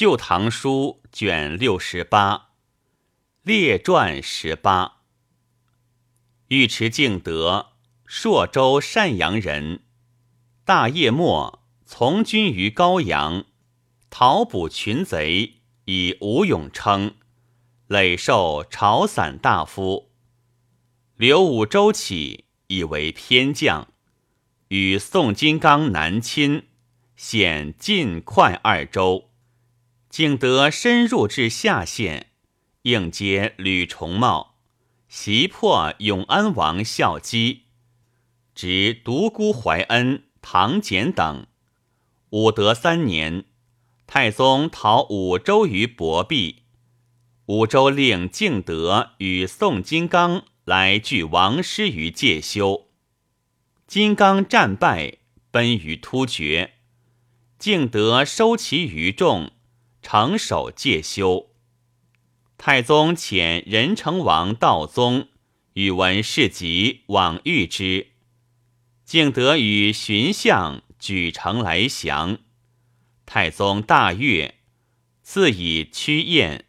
旧唐书》卷六十八，列传十八。尉迟敬德，朔州单阳人。大业末，从军于高阳，讨捕群贼，以吴勇称，累授朝散大夫。刘武周起，以为偏将，与宋金刚南侵，险晋快二州。景德深入至下县，应接吕重茂，袭破永安王孝基，执独孤怀恩、唐俭等。武德三年，太宗讨武周于薄壁，武周令敬德与宋金刚来拒王师于介休，金刚战败，奔于突厥，敬德收其余众。城守戒修，太宗遣仁成王道宗与文士及，往遇之。敬德与荀相举城来降，太宗大悦，赐以屈燕，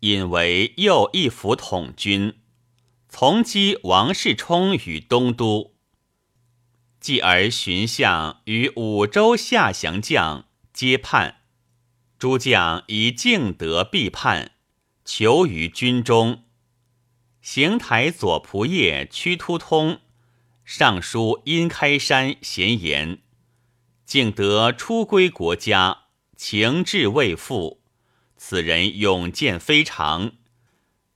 引为右一府统军，从击王世充于东都。继而荀相与五州下降将皆叛。诸将以敬德必叛，求于军中。行台左仆射屈突通上书殷开山咸言：敬德出归国家，情志未复。此人勇健非常，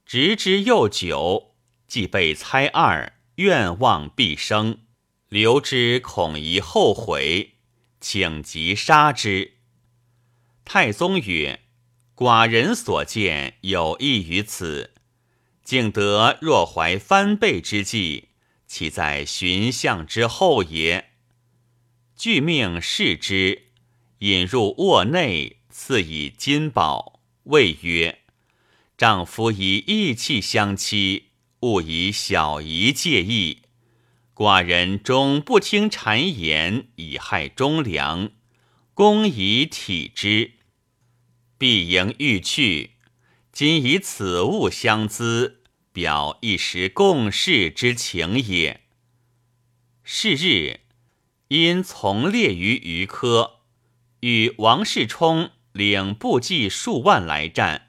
直之又久，既被猜二，愿望必生。留之恐疑后悔，请即杀之。太宗曰：“寡人所见有益于此。敬德若怀翻倍之计，岂在寻相之后也？”具命视之，引入卧内，赐以金宝，谓曰：“丈夫以义气相欺，勿以小仪介意。寡人终不听谗言，以害忠良。”公以体之，必迎欲去。今以此物相资，表一时共事之情也。是日，因从列于余科，与王世充领部骑数万来战。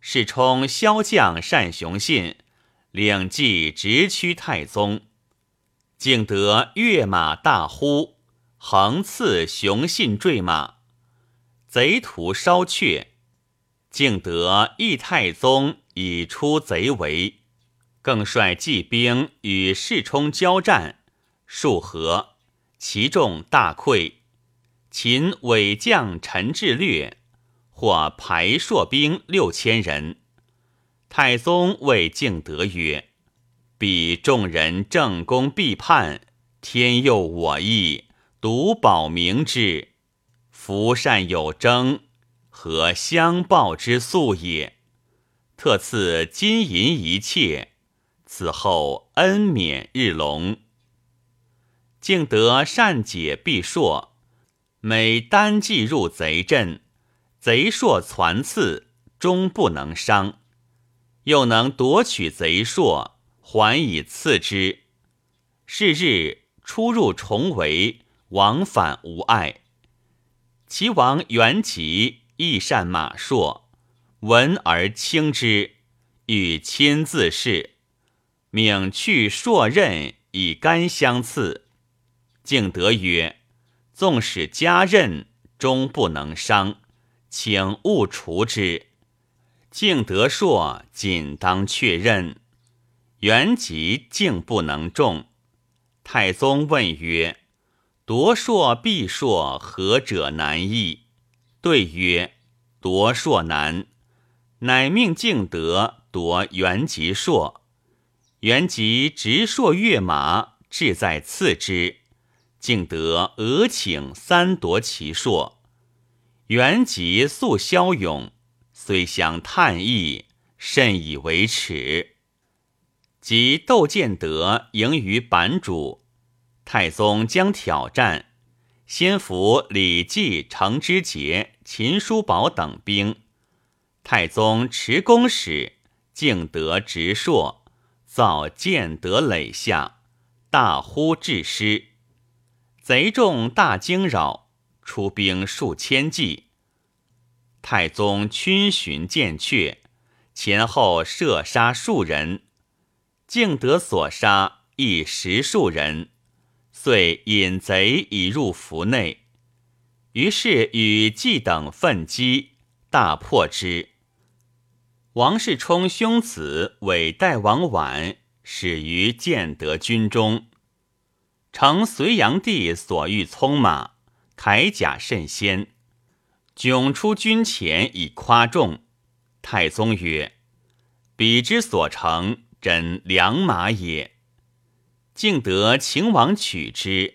世充骁将单雄信领骑直趋太宗，竟得跃马大呼。横刺雄信坠马，贼徒烧却。敬德义太宗以出贼围，更率骑兵与世充交战，数合，其众大溃。秦伪将陈志略或排朔兵六千人。太宗谓敬德曰：“彼众人正攻必叛，天佑我意。”独保明之，福善有征，何相报之素也？特赐金银一切，此后恩免日隆。敬德善解必硕，每单骑入贼阵，贼硕攒刺，终不能伤；又能夺取贼硕，还以刺之。是日出入重围。往返无碍。齐王元吉亦善马槊，闻而轻之，欲亲自试，命去槊刃以干相刺。敬德曰：“纵使加刃，终不能伤，请勿除之。”敬德硕仅当确认，元吉竟不能中。太宗问曰：夺硕必硕，何者难易？对曰：夺硕难。乃命敬德夺元吉硕。元吉执硕跃马，志在刺之。敬德俄请三夺其硕。元吉素骁勇，虽相叹意，甚以为耻。及窦建德迎于版主。太宗将挑战，先俘李继、程之节、秦叔宝等兵。太宗持公使，敬德直硕，造建德垒下，大呼致师。贼众大惊扰，出兵数千骑。太宗逡巡见阙，前后射杀数人，敬德所杀亦十数人，遂引贼已入府内。于是与季等奋击，大破之。王世充兄子伪代王绾始于建德军中。乘隋炀帝所欲匆马，铠甲甚鲜，迥出军前以夸众。太宗曰：“彼之所乘，真良马也。”敬得秦王取之，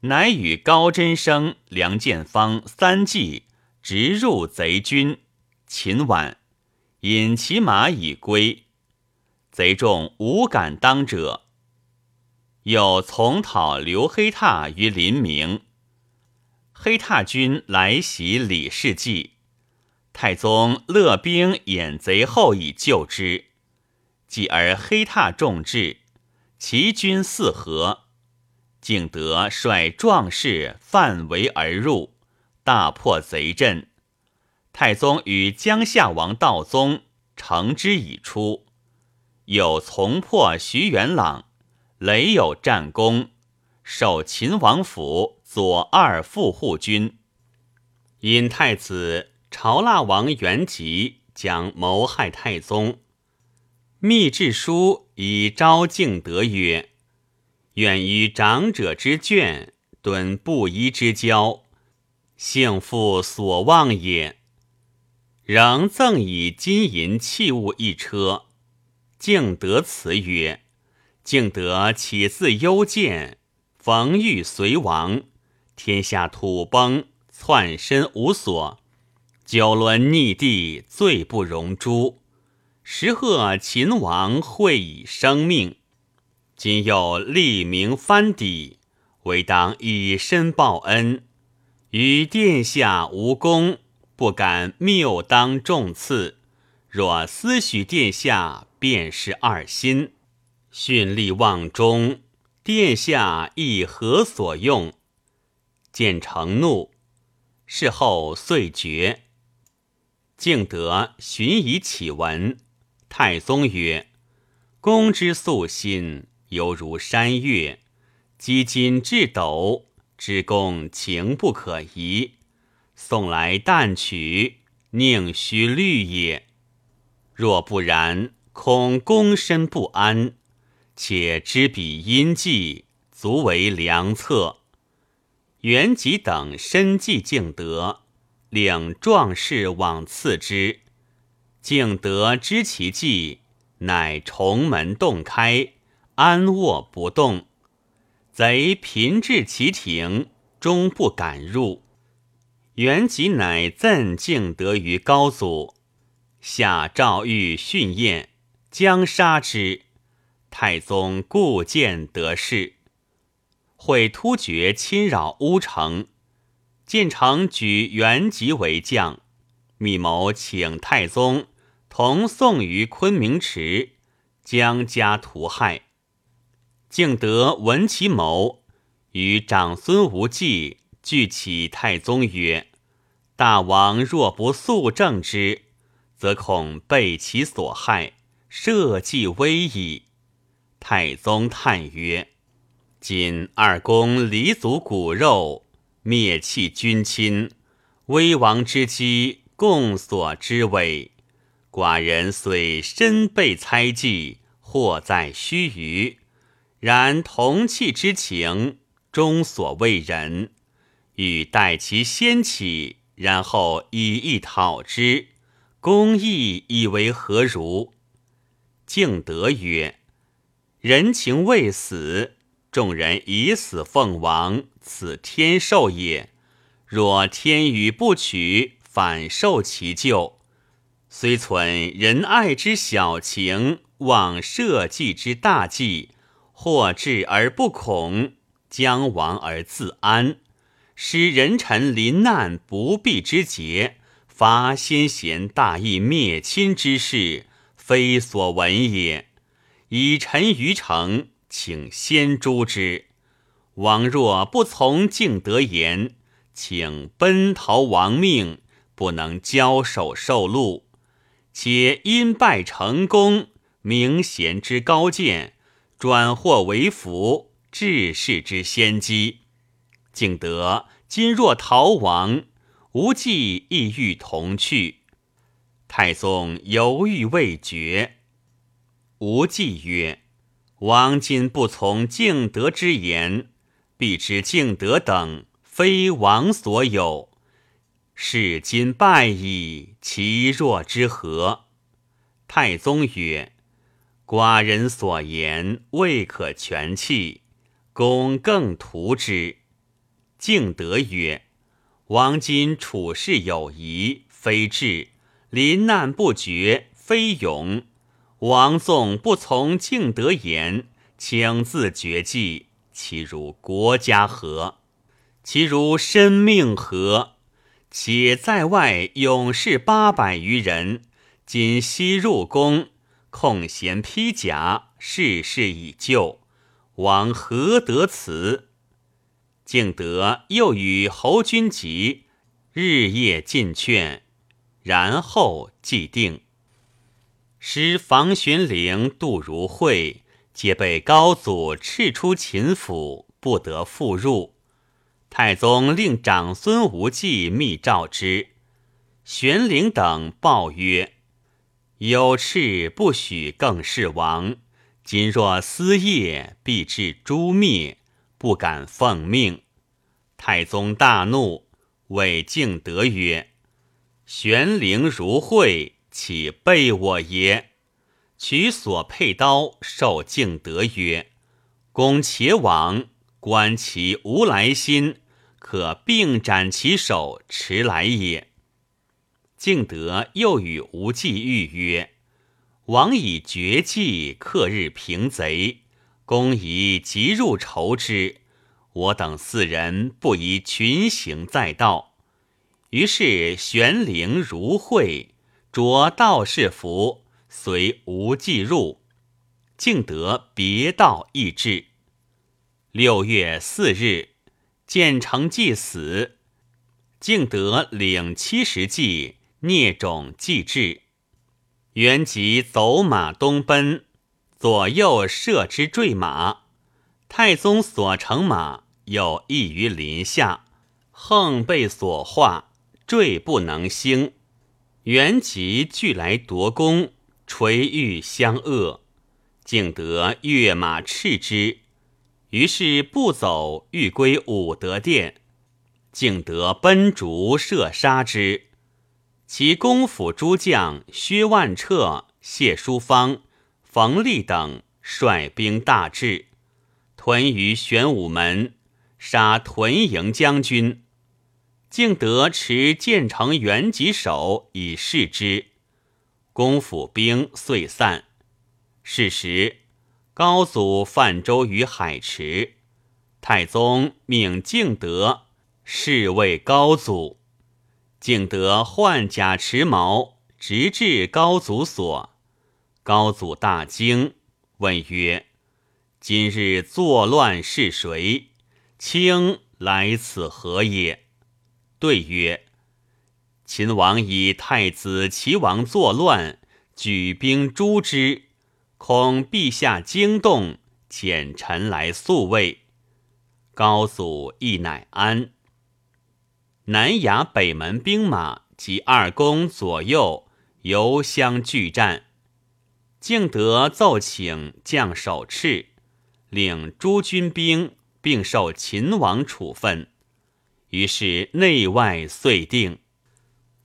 乃与高真生、梁建方三计直入贼军。秦晚引其马以归，贼众无敢当者。又从讨刘黑闼于临明，黑闼军来袭李世继，太宗勒兵掩贼后以救之。继而黑闼众至，齐军四合，敬德率壮士范围而入，大破贼阵。太宗与江夏王道宗乘之以出，有从破徐元朗。雷有战功，守秦王府左二副护军。因太子朝腊王元吉将谋害太宗，密制书以昭敬德曰：“愿于长者之眷，敦布衣之交，幸复所望也。”仍赠以金银器物一车。敬德辞曰。敬德起自幽见，逢遇隋亡，天下土崩，窜身无所，九轮逆地，罪不容诛。时贺秦王会以生命，今又立名藩邸，唯当以身报恩。与殿下无功，不敢谬当重赐。若思许殿下，便是二心。训力望中，殿下亦何所用？见成怒，事后遂绝。敬德寻以启文，太宗曰：“公之素心，犹如山岳，积金至斗，之功情不可移。送来旦取，宁须虑也。若不然，恐公身不安。”且知彼阴计，足为良策。元吉等深记敬德，领壮士往刺之。敬德知其计，乃重门洞开，安卧不动。贼频至其庭，终不敢入。元吉乃赠敬德于高祖，下诏谕训宴，将杀之。太宗故见得势，会突厥侵扰乌城，建成举元吉为将，密谋请太宗同送于昆明池，将家屠害。敬德闻其谋，与长孙无忌俱起太宗曰：“大王若不速正之，则恐被其所害，社稷危矣。”太宗叹曰：“今二公离族骨肉，灭弃君亲，危亡之机，共所之危。寡人虽身被猜忌，祸在须臾，然同气之情，终所未忍。欲待其先起，然后以义讨之，公义以为何如？”敬德曰。人情未死，众人以死奉王，此天寿也。若天与不取，反受其咎。虽存仁爱之小情，忘社稷之大计，或至而不恐，将亡而自安，使人臣临难不避之节，发先贤大义灭亲之事，非所闻也。以臣于城，请先诛之。王若不从敬德言，请奔逃亡命，不能交手受禄。且因败成功，明贤之高见，转祸为福，治世之先机。敬德今若逃亡，无忌亦欲同去。太宗犹豫未决。无忌曰：“王今不从敬德之言，必知敬德等非王所有。是今败矣，其若之何？”太宗曰：“寡人所言未可全弃，公更图之。”敬德曰：“王今处事有疑，非智；临难不决，非勇。王纵不从敬德言，请自绝迹，其如国家何？其如生命何？且在外勇士八百余人，今悉入宫，空闲披甲，事事已就，王何得辞？”敬德又与侯君集，日夜进劝，然后既定。使房玄龄、杜如晦皆被高祖斥出秦府，不得复入。太宗令长孙无忌密诏之，玄龄等报曰：“有敕不许更事王，今若私业，必致诛灭。”不敢奉命，太宗大怒，谓敬德曰：“玄灵如会，岂背我也？”取所佩刀，授敬德曰：“公且往，观其无来心，可并斩其首，迟来也。”敬德又与吴忌预曰：“王以绝技，克日平贼。”公宜急入筹之，我等四人不宜群行在道。于是玄灵如会，着道士服，随无忌入，敬德别道易至。六月四日，建成祭死，敬得领七十骑，聂种祭至，原即走马东奔。左右射之坠马，太宗所乘马又异于林下，横被所化，坠不能兴。元吉俱来夺弓，垂玉相扼，竟得跃马叱之，于是不走，欲归武德殿，竟得奔逐射杀之。其公府诸将薛万彻、谢淑芳。冯立等率兵大至，屯于玄武门，杀屯营将军。敬德持建成元吉手以示之，公府兵遂散。是时，高祖泛舟于海池，太宗命敬德侍卫高祖。敬德换甲持矛，直至高祖所。高祖大惊，问曰：“今日作乱是谁？卿来此何也？”对曰：“秦王以太子齐王作乱，举兵诛之，恐陛下惊动，遣臣来宿卫。”高祖亦乃安。南衙北门兵马及二宫左右犹相拒战。敬德奏请将首敕，领诸军兵，并受秦王处分。于是内外遂定。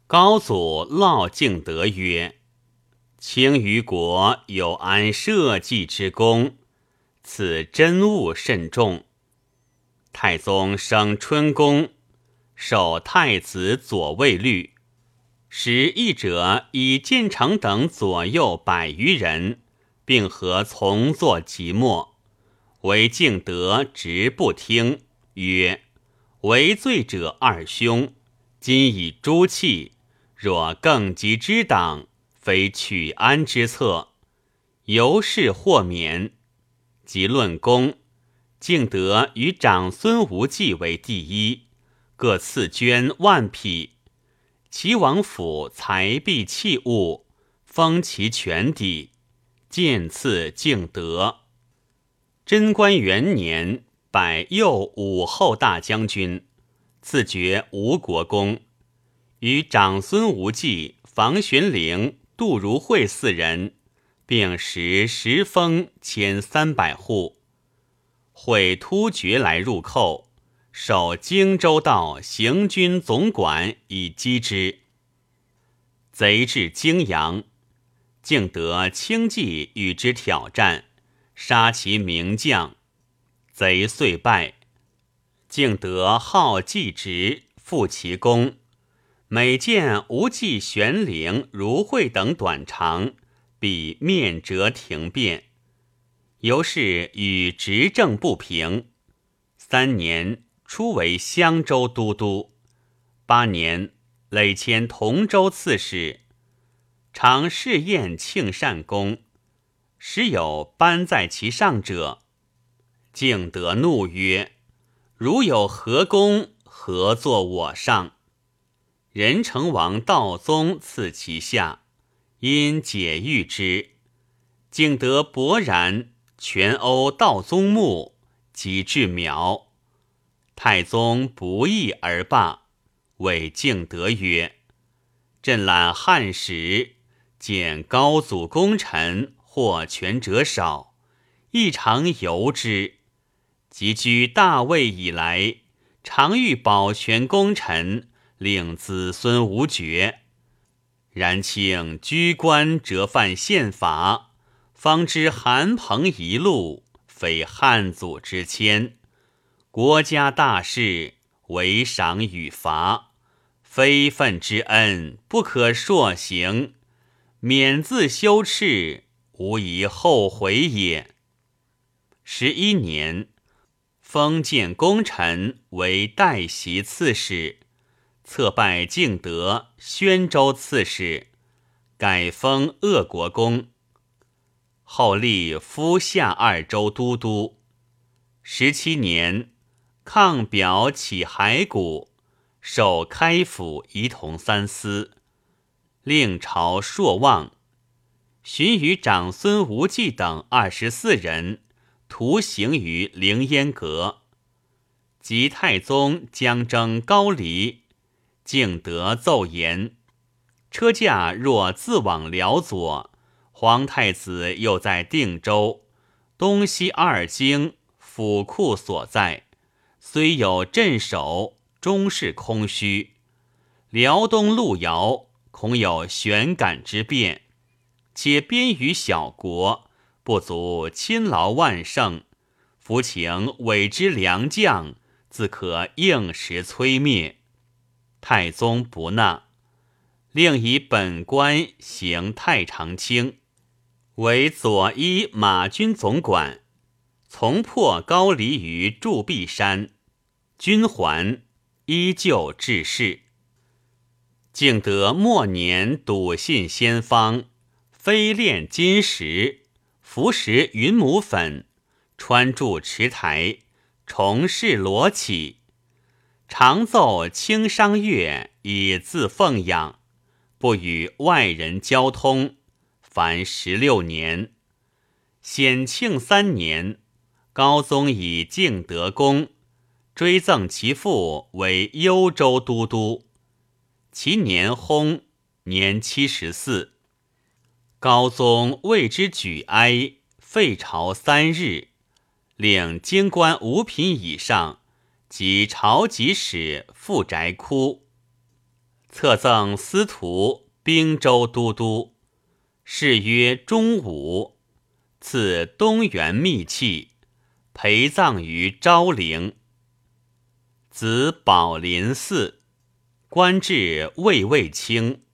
高祖烙敬德曰：“卿于国有安社稷之功，此真务甚重。太宗升春宫，授太子左卫律。”使役者以建成等左右百余人，并合从坐即墨，唯敬德直不听，曰：“为罪者二兄，今以诛弃。若更急之党，非取安之策，由是获免。即论功，敬德与长孙无忌为第一，各赐绢万匹。齐王府财币器物，封其全邸，渐赐敬德。贞观元年，百右武后大将军，赐爵吴国公。与长孙无忌、房玄龄、杜如晦四人，并食十封千三百户。会突厥来入寇，守荆州道行军总管以击之。贼至泾阳，敬得轻骑与之挑战，杀其名将，贼遂败。敬得好计直，复其功。每见无忌、玄灵、如晦等短长，必面折停变，由是与执政不平。三年，初为襄州都督；八年，累迁同州刺史，常试宴庆善公，时有班在其上者，敬德怒曰：“如有何功，何作我上？”仁成王道宗赐其下，因解遇之，竟得勃然，全欧道宗墓，即至苗。太宗不义而罢，谓敬德曰：“朕览汉史，见高祖功臣获权者少，亦常由之。即居大魏以来，常欲保全功臣。”令子孙无绝，然请居官折犯宪法，方知韩彭一路非汉祖之谦，国家大事为赏与罚，非分之恩不可硕行，免自羞耻，无疑后悔也。十一年，封建功臣为代袭刺史。策拜敬德宣州刺史，改封鄂国公。后立夫下二州都督。十七年，抗表起骸骨，守开府仪同三司，令朝朔望。寻与长孙无忌等二十四人徒行于凌烟阁。及太宗将征高丽。敬德奏言：车驾若自往辽左，皇太子又在定州，东西二京府库所在，虽有镇守，终是空虚。辽东路遥，恐有悬杆之变，且边于小国，不足亲劳万乘。夫请委之良将，自可应时摧灭。太宗不纳，另以本官行太常卿，为左一马军总管。从破高黎于铸壁山，军还，依旧致仕。敬德末年笃信先方，飞炼金石，服食云母粉，穿铸池台，重饰罗绮。常奏清商乐以自奉养，不与外人交通。凡十六年，显庆三年，高宗以敬德公追赠其父为幽州都督。其年薨，年七十四。高宗为之举哀，废朝三日，令京官五品以上。及朝集使富宅窟，册赠司徒兵州都督，谥曰忠武，赐东园秘器，陪葬于昭陵。子宝林寺，官至卫尉卿。